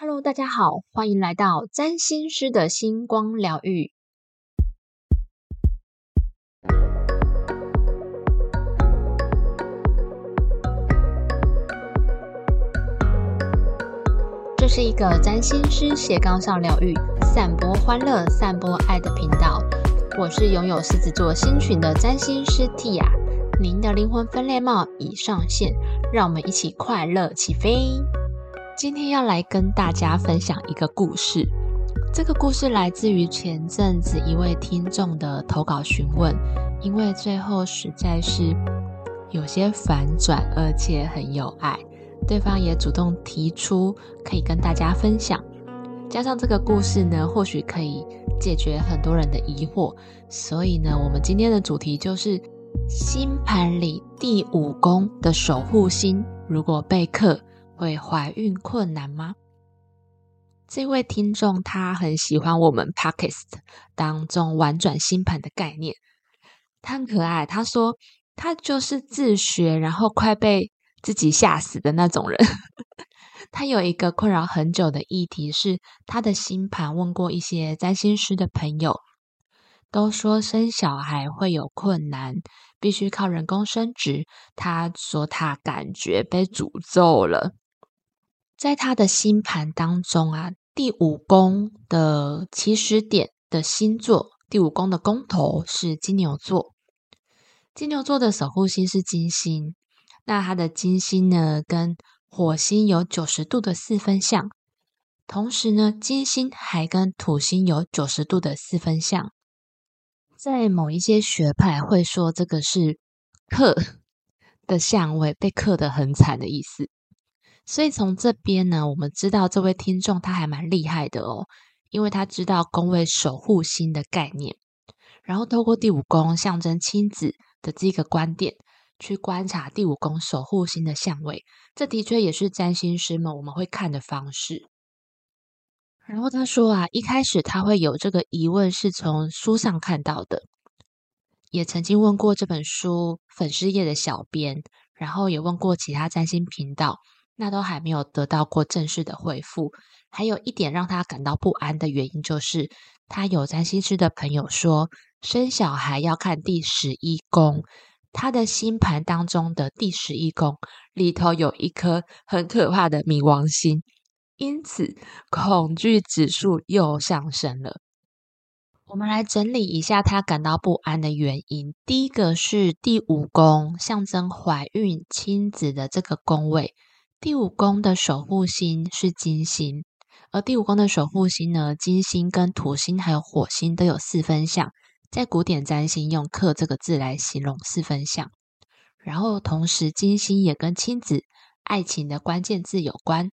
Hello，大家好，欢迎来到占星师的星光疗愈。这是一个占星师斜杠上疗愈、散播欢乐、散播爱的频道。我是拥有狮子座星群的占星师 Tia，您的灵魂分裂帽已上线，让我们一起快乐起飞。今天要来跟大家分享一个故事，这个故事来自于前阵子一位听众的投稿询问，因为最后实在是有些反转，而且很有爱。对方也主动提出可以跟大家分享，加上这个故事呢，或许可以解决很多人的疑惑。所以呢，我们今天的主题就是星盘里第五宫的守护星，如果被克，会怀孕困难吗？这位听众他很喜欢我们 Podcast 当中玩转星盘的概念，他很可爱。他说他就是自学，然后快被。自己吓死的那种人，他有一个困扰很久的议题是，他的星盘问过一些占星师的朋友，都说生小孩会有困难，必须靠人工生殖。他说他感觉被诅咒了。在他的星盘当中啊，第五宫的起始点的星座，第五宫的宫头是金牛座，金牛座的守护星是金星。那它的金星呢，跟火星有九十度的四分相，同时呢，金星还跟土星有九十度的四分相。在某一些学派会说这个是克的相位，被克的很惨的意思。所以从这边呢，我们知道这位听众他还蛮厉害的哦，因为他知道宫位守护星的概念，然后透过第五宫象征亲子的这个观点。去观察第五宫守护星的相位，这的确也是占星师们我们会看的方式。然后他说啊，一开始他会有这个疑问，是从书上看到的，也曾经问过这本书粉丝页的小编，然后也问过其他占星频道，那都还没有得到过正式的回复。还有一点让他感到不安的原因，就是他有占星师的朋友说，生小孩要看第十一宫。他的星盘当中的第十一宫里头有一颗很可怕的冥王星，因此恐惧指数又上升了。我们来整理一下他感到不安的原因。第一个是第五宫，象征怀孕、亲子的这个宫位。第五宫的守护星是金星，而第五宫的守护星呢，金星跟土星还有火星都有四分相。在古典占星用“克”这个字来形容四分相，然后同时金星也跟亲子、爱情的关键字有关。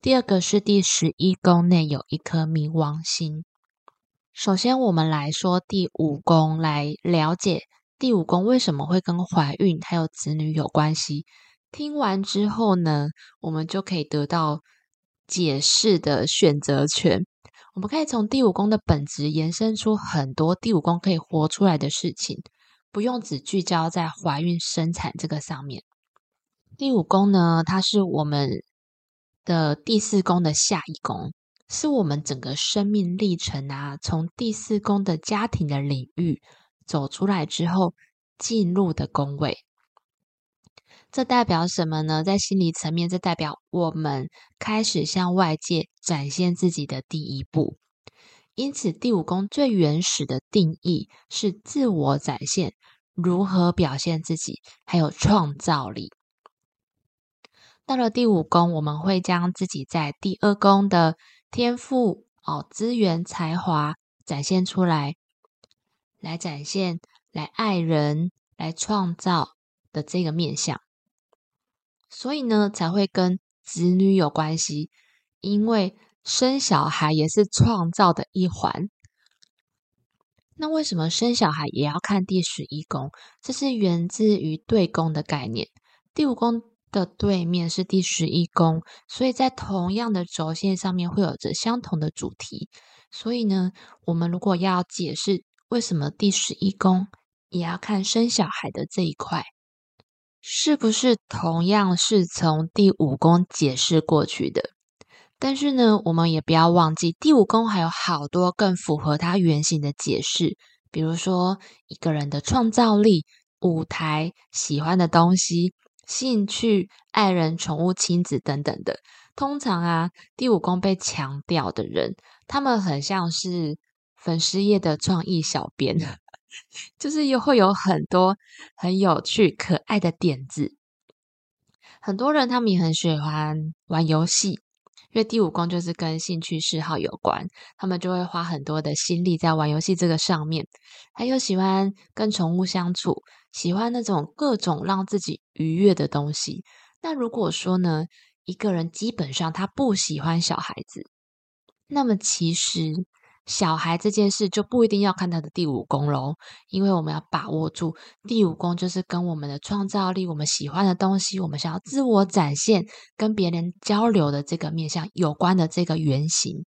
第二个是第十一宫内有一颗冥王星。首先，我们来说第五宫，来了解第五宫为什么会跟怀孕还有子女有关系。听完之后呢，我们就可以得到解释的选择权。我们可以从第五宫的本质延伸出很多第五宫可以活出来的事情，不用只聚焦在怀孕生产这个上面。第五宫呢，它是我们的第四宫的下一宫，是我们整个生命历程啊，从第四宫的家庭的领域走出来之后进入的宫位。这代表什么呢？在心理层面，这代表我们开始向外界展现自己的第一步。因此，第五宫最原始的定义是自我展现，如何表现自己，还有创造力。到了第五宫，我们会将自己在第二宫的天赋、哦资源、才华展现出来，来展现、来爱人、来创造的这个面相。所以呢，才会跟子女有关系，因为生小孩也是创造的一环。那为什么生小孩也要看第十一宫？这是源自于对宫的概念。第五宫的对面是第十一宫，所以在同样的轴线上面会有着相同的主题。所以呢，我们如果要解释为什么第十一宫也要看生小孩的这一块。是不是同样是从第五宫解释过去的？但是呢，我们也不要忘记，第五宫还有好多更符合它原型的解释，比如说一个人的创造力、舞台、喜欢的东西、兴趣、爱人、宠物、亲子等等的。通常啊，第五宫被强调的人，他们很像是粉丝页的创意小编，就是又会有很多很有趣、可爱的点子。很多人他们也很喜欢玩游戏。因为第五宫就是跟兴趣嗜好有关，他们就会花很多的心力在玩游戏这个上面，还有喜欢跟宠物相处，喜欢那种各种让自己愉悦的东西。那如果说呢，一个人基本上他不喜欢小孩子，那么其实。小孩这件事就不一定要看他的第五宫喽，因为我们要把握住第五宫，就是跟我们的创造力、我们喜欢的东西、我们想要自我展现、跟别人交流的这个面向有关的这个原型。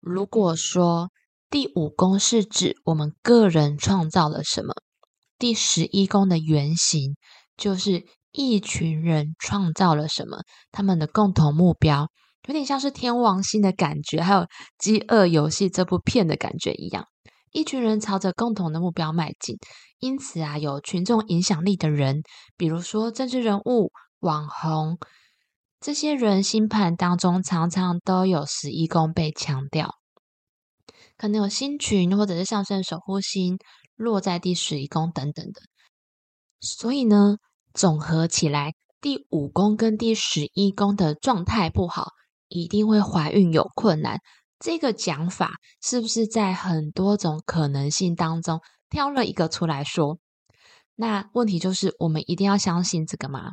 如果说第五宫是指我们个人创造了什么，第十一宫的原型就是一群人创造了什么，他们的共同目标。有点像是天王星的感觉，还有《饥饿游戏》这部片的感觉一样，一群人朝着共同的目标迈进。因此啊，有群众影响力的人，比如说政治人物、网红，这些人星盘当中常常都有十一宫被强调，可能有星群或者是上升守护星落在第十一宫等等的。所以呢，总合起来，第五宫跟第十一宫的状态不好。一定会怀孕有困难，这个讲法是不是在很多种可能性当中挑了一个出来说？那问题就是，我们一定要相信这个吗？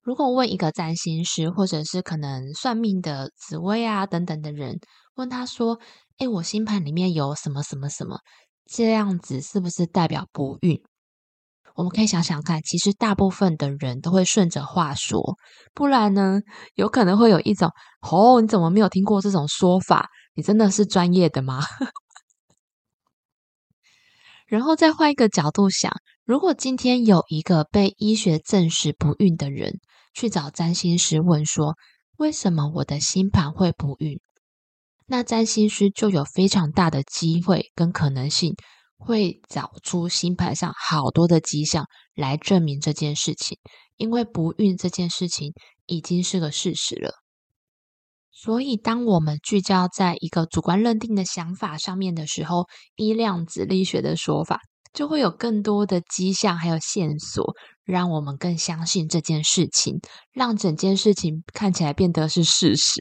如果问一个占星师，或者是可能算命的紫薇啊等等的人，问他说：“哎，我星盘里面有什么什么什么，这样子是不是代表不孕？”我们可以想想看，其实大部分的人都会顺着话说，不然呢，有可能会有一种“哦，你怎么没有听过这种说法？你真的是专业的吗？” 然后再换一个角度想，如果今天有一个被医学证实不孕的人去找占星师问说：“为什么我的星盘会不孕？”那占星师就有非常大的机会跟可能性。会找出星盘上好多的迹象来证明这件事情，因为不孕这件事情已经是个事实了。所以，当我们聚焦在一个主观认定的想法上面的时候，依量子力学的说法，就会有更多的迹象还有线索，让我们更相信这件事情，让整件事情看起来变得是事实。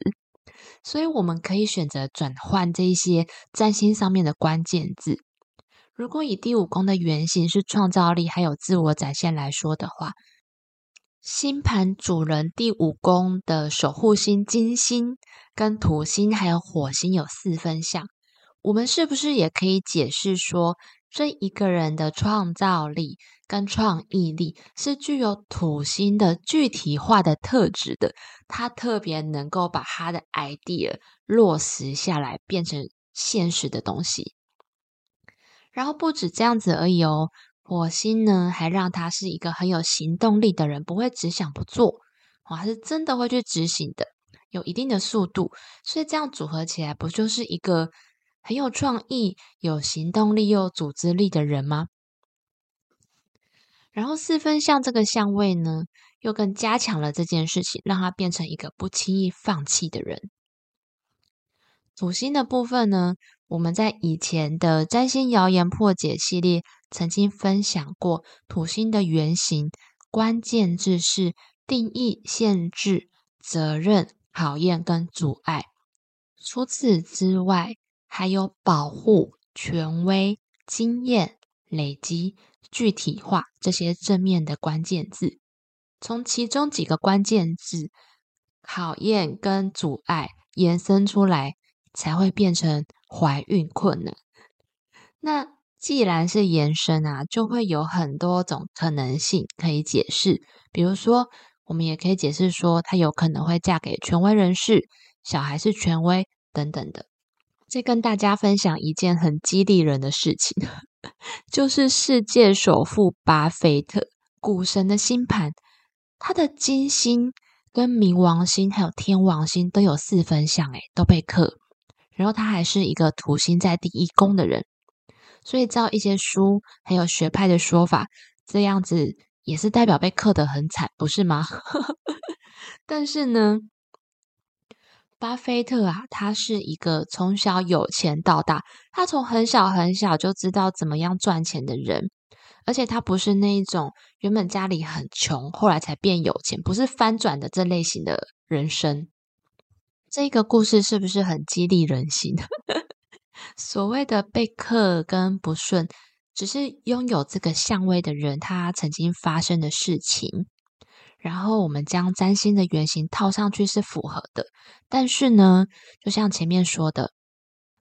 所以，我们可以选择转换这一些占星上面的关键字。如果以第五宫的原型是创造力还有自我展现来说的话，星盘主人第五宫的守护星金星跟土星还有火星有四分相，我们是不是也可以解释说，这一个人的创造力跟创意力是具有土星的具体化的特质的？他特别能够把他的 idea 落实下来，变成现实的东西。然后不止这样子而已哦，火星呢还让他是一个很有行动力的人，不会只想不做，哇，是真的会去执行的，有一定的速度，所以这样组合起来，不就是一个很有创意、有行动力又组织力的人吗？然后四分相这个相位呢，又更加强了这件事情，让他变成一个不轻易放弃的人。土星的部分呢？我们在以前的占星谣言破解系列曾经分享过土星的原型，关键字是定义、限制、责任、考验跟阻碍。除此之外，还有保护、权威、经验、累积、具体化这些正面的关键字。从其中几个关键字考验跟阻碍延伸出来，才会变成。怀孕困难，那既然是延伸啊，就会有很多种可能性可以解释。比如说，我们也可以解释说，她有可能会嫁给权威人士，小孩是权威等等的。再跟大家分享一件很激励人的事情，就是世界首富巴菲特股神的星盘，他的金星跟冥王星还有天王星都有四分相，诶，都被克。然后他还是一个土星在第一宫的人，所以照一些书还有学派的说法，这样子也是代表被克得很惨，不是吗？但是呢？巴菲特啊，他是一个从小有钱到大，他从很小很小就知道怎么样赚钱的人，而且他不是那一种原本家里很穷，后来才变有钱，不是翻转的这类型的人生。这个故事是不是很激励人心？所谓的被克跟不顺，只是拥有这个相位的人他曾经发生的事情。然后我们将占星的原型套上去是符合的，但是呢，就像前面说的，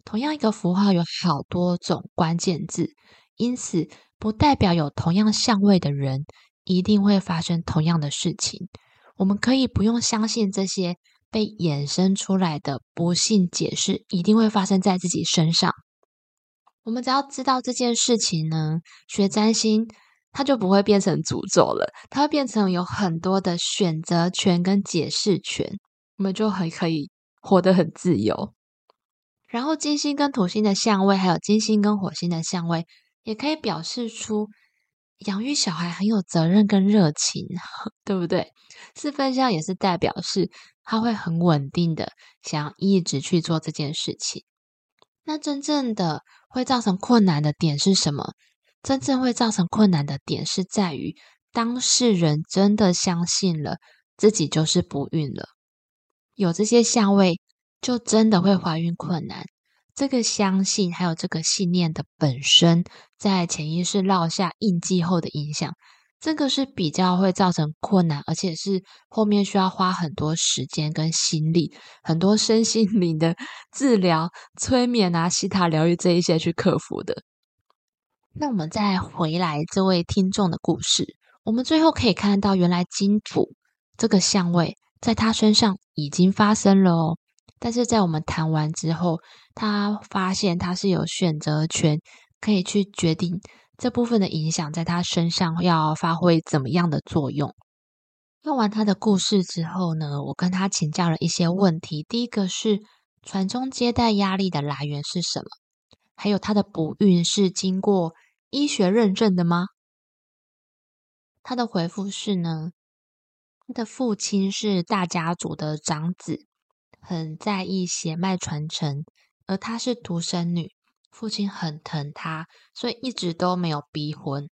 同样一个符号有好多种关键字，因此不代表有同样相位的人一定会发生同样的事情。我们可以不用相信这些被衍生出来的不幸解释一定会发生在自己身上。我们只要知道这件事情呢，学占星。它就不会变成诅咒了，它会变成有很多的选择权跟解释权，我们就很可以活得很自由。然后金星跟土星的相位，还有金星跟火星的相位，也可以表示出养育小孩很有责任跟热情，对不对？四分相也是代表是他会很稳定的想要一直去做这件事情。那真正的会造成困难的点是什么？真正会造成困难的点是在于当事人真的相信了自己就是不孕了，有这些相位就真的会怀孕困难。这个相信还有这个信念的本身，在潜意识落下印记后的影响，这个是比较会造成困难，而且是后面需要花很多时间跟心力，很多身心灵的治疗、催眠啊、西塔疗愈这一些去克服的。那我们再回来这位听众的故事，我们最后可以看到，原来金土这个相位在他身上已经发生了哦。但是在我们谈完之后，他发现他是有选择权，可以去决定这部分的影响在他身上要发挥怎么样的作用。用完他的故事之后呢，我跟他请教了一些问题。第一个是传宗接代压力的来源是什么？还有他的不孕是经过。医学认证的吗？他的回复是呢，他的父亲是大家族的长子，很在意血脉传承，而她是独生女，父亲很疼他，所以一直都没有逼婚。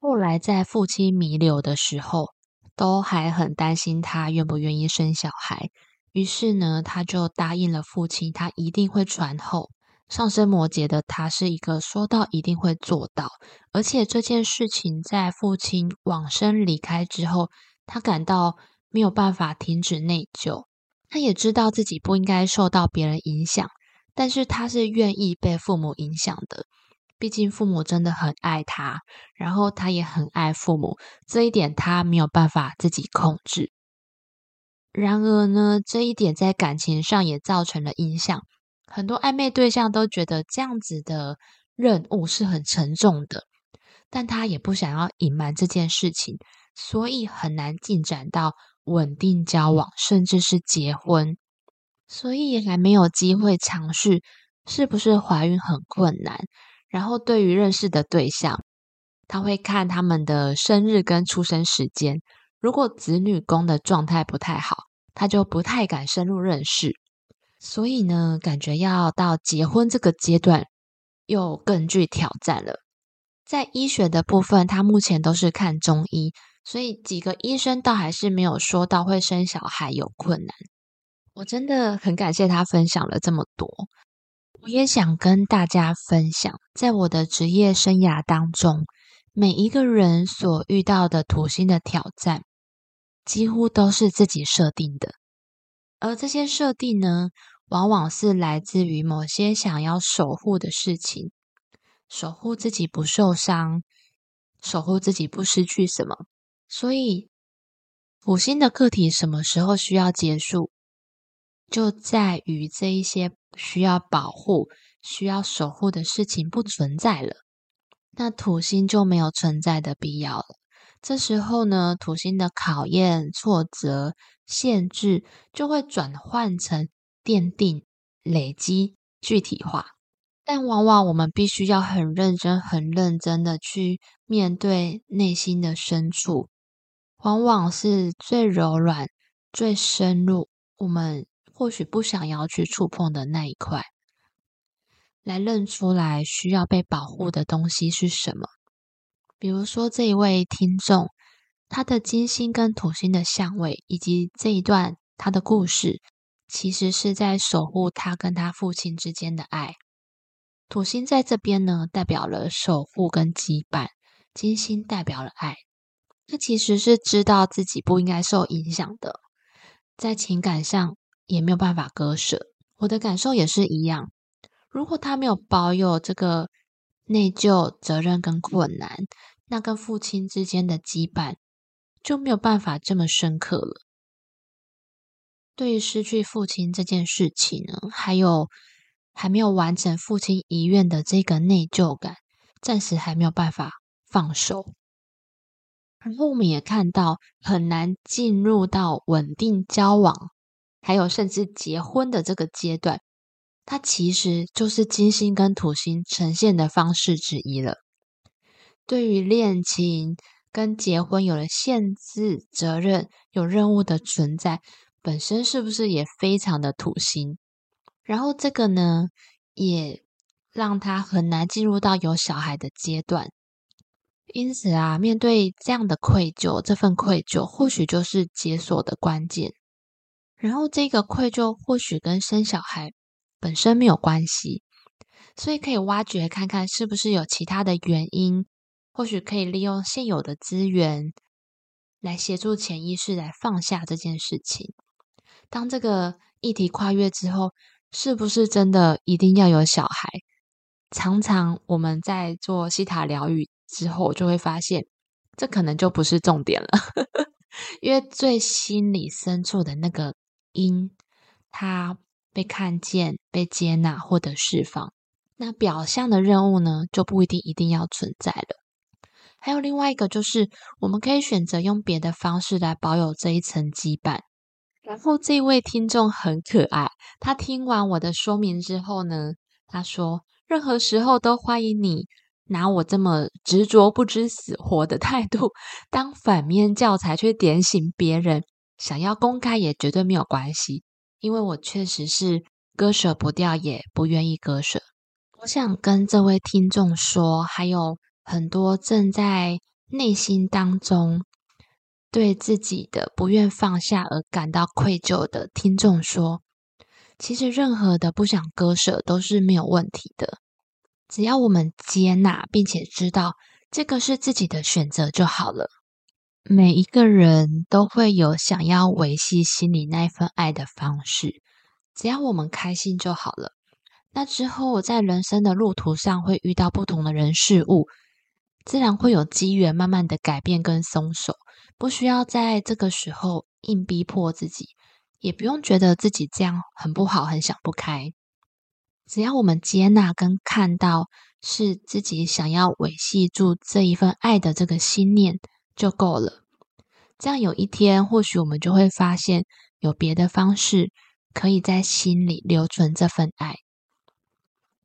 后来在父亲弥留的时候，都还很担心他愿不愿意生小孩，于是呢，他就答应了父亲，他一定会传后。上升摩羯的他是一个说到一定会做到，而且这件事情在父亲往生离开之后，他感到没有办法停止内疚。他也知道自己不应该受到别人影响，但是他是愿意被父母影响的。毕竟父母真的很爱他，然后他也很爱父母，这一点他没有办法自己控制。然而呢，这一点在感情上也造成了影响。很多暧昧对象都觉得这样子的任务是很沉重的，但他也不想要隐瞒这件事情，所以很难进展到稳定交往，甚至是结婚，所以还没有机会尝试是不是怀孕很困难。然后对于认识的对象，他会看他们的生日跟出生时间，如果子女宫的状态不太好，他就不太敢深入认识。所以呢，感觉要到结婚这个阶段，又更具挑战了。在医学的部分，他目前都是看中医，所以几个医生倒还是没有说到会生小孩有困难。我真的很感谢他分享了这么多，我也想跟大家分享，在我的职业生涯当中，每一个人所遇到的土星的挑战，几乎都是自己设定的。而这些设定呢，往往是来自于某些想要守护的事情，守护自己不受伤，守护自己不失去什么。所以，土星的个体什么时候需要结束，就在于这一些需要保护、需要守护的事情不存在了，那土星就没有存在的必要了。这时候呢，土星的考验、挫折、限制就会转换成奠定、累积、具体化。但往往我们必须要很认真、很认真的去面对内心的深处，往往是最柔软、最深入，我们或许不想要去触碰的那一块，来认出来需要被保护的东西是什么。比如说，这一位听众，他的金星跟土星的相位，以及这一段他的故事，其实是在守护他跟他父亲之间的爱。土星在这边呢，代表了守护跟羁绊；金星代表了爱。他其实是知道自己不应该受影响的，在情感上也没有办法割舍。我的感受也是一样，如果他没有保有这个。内疚、责任跟困难，那跟父亲之间的羁绊就没有办法这么深刻了。对于失去父亲这件事情呢，还有还没有完成父亲遗愿的这个内疚感，暂时还没有办法放手。然后我们也看到，很难进入到稳定交往，还有甚至结婚的这个阶段。它其实就是金星跟土星呈现的方式之一了。对于恋情跟结婚有了限制、责任、有任务的存在，本身是不是也非常的土星？然后这个呢，也让他很难进入到有小孩的阶段。因此啊，面对这样的愧疚，这份愧疚或许就是解锁的关键。然后这个愧疚或许跟生小孩。本身没有关系，所以可以挖掘看看是不是有其他的原因，或许可以利用现有的资源来协助潜意识来放下这件事情。当这个议题跨越之后，是不是真的一定要有小孩？常常我们在做西塔疗愈之后，就会发现这可能就不是重点了，因为最心里深处的那个因，它。被看见、被接纳、获得释放，那表象的任务呢，就不一定一定要存在了。还有另外一个，就是我们可以选择用别的方式来保有这一层羁绊。然后这位听众很可爱，他听完我的说明之后呢，他说：“任何时候都欢迎你拿我这么执着、不知死活的态度当反面教材，去点醒别人。想要公开也绝对没有关系。”因为我确实是割舍不掉，也不愿意割舍。我想跟这位听众说，还有很多正在内心当中对自己的不愿放下而感到愧疚的听众说，其实任何的不想割舍都是没有问题的，只要我们接纳并且知道这个是自己的选择就好了。每一个人都会有想要维系心里那一份爱的方式，只要我们开心就好了。那之后，我在人生的路途上会遇到不同的人事物，自然会有机缘慢慢的改变跟松手，不需要在这个时候硬逼迫自己，也不用觉得自己这样很不好、很想不开。只要我们接纳跟看到是自己想要维系住这一份爱的这个心念。就够了。这样有一天，或许我们就会发现，有别的方式可以在心里留存这份爱。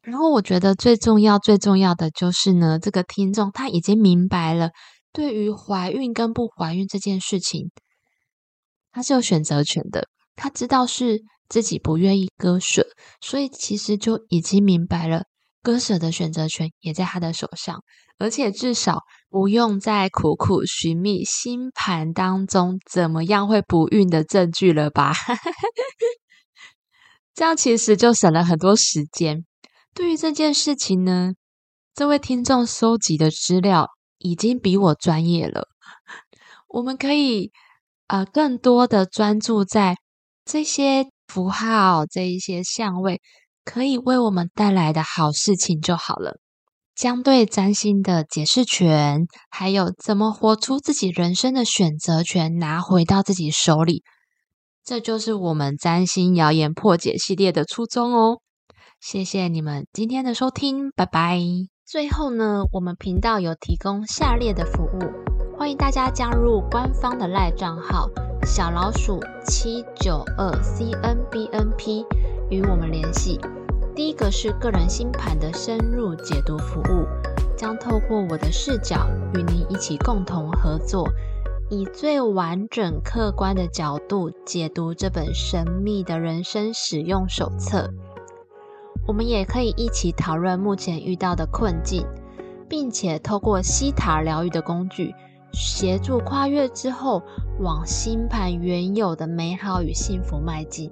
然后，我觉得最重要、最重要的就是呢，这个听众他已经明白了，对于怀孕跟不怀孕这件事情，他是有选择权的。他知道是自己不愿意割舍，所以其实就已经明白了，割舍的选择权也在他的手上。而且至少不用再苦苦寻觅星盘当中怎么样会不孕的证据了吧？这样其实就省了很多时间。对于这件事情呢，这位听众收集的资料已经比我专业了。我们可以呃更多的专注在这些符号、这一些相位可以为我们带来的好事情就好了。将对占星的解释权，还有怎么活出自己人生的选择权拿回到自己手里，这就是我们占星谣言破解系列的初衷哦。谢谢你们今天的收听，拜拜。最后呢，我们频道有提供下列的服务。欢迎大家加入官方的赖账号小老鼠七九二 C N B N P 与我们联系。第一个是个人星盘的深入解读服务，将透过我的视角与您一起共同合作，以最完整客观的角度解读这本神秘的人生使用手册。我们也可以一起讨论目前遇到的困境，并且透过西塔疗愈的工具，协助跨越之后往星盘原有的美好与幸福迈进。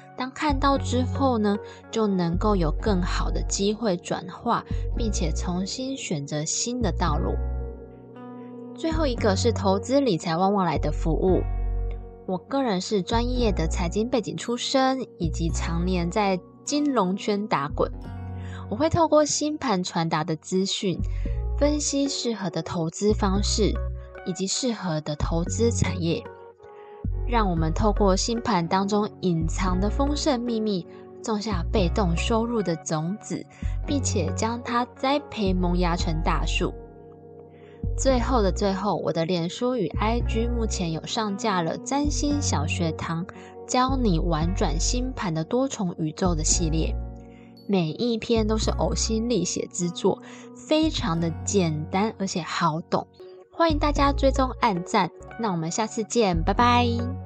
当看到之后呢，就能够有更好的机会转化，并且重新选择新的道路。最后一个是投资理财旺旺来的服务。我个人是专业的财经背景出身，以及常年在金融圈打滚。我会透过星盘传达的资讯，分析适合的投资方式，以及适合的投资产业。让我们透过星盘当中隐藏的丰盛秘密，种下被动收入的种子，并且将它栽培萌芽成大树。最后的最后，我的脸书与 IG 目前有上架了占星小学堂，教你玩转星盘的多重宇宙的系列，每一篇都是呕心沥血之作，非常的简单而且好懂。欢迎大家追踪、按赞，那我们下次见，拜拜。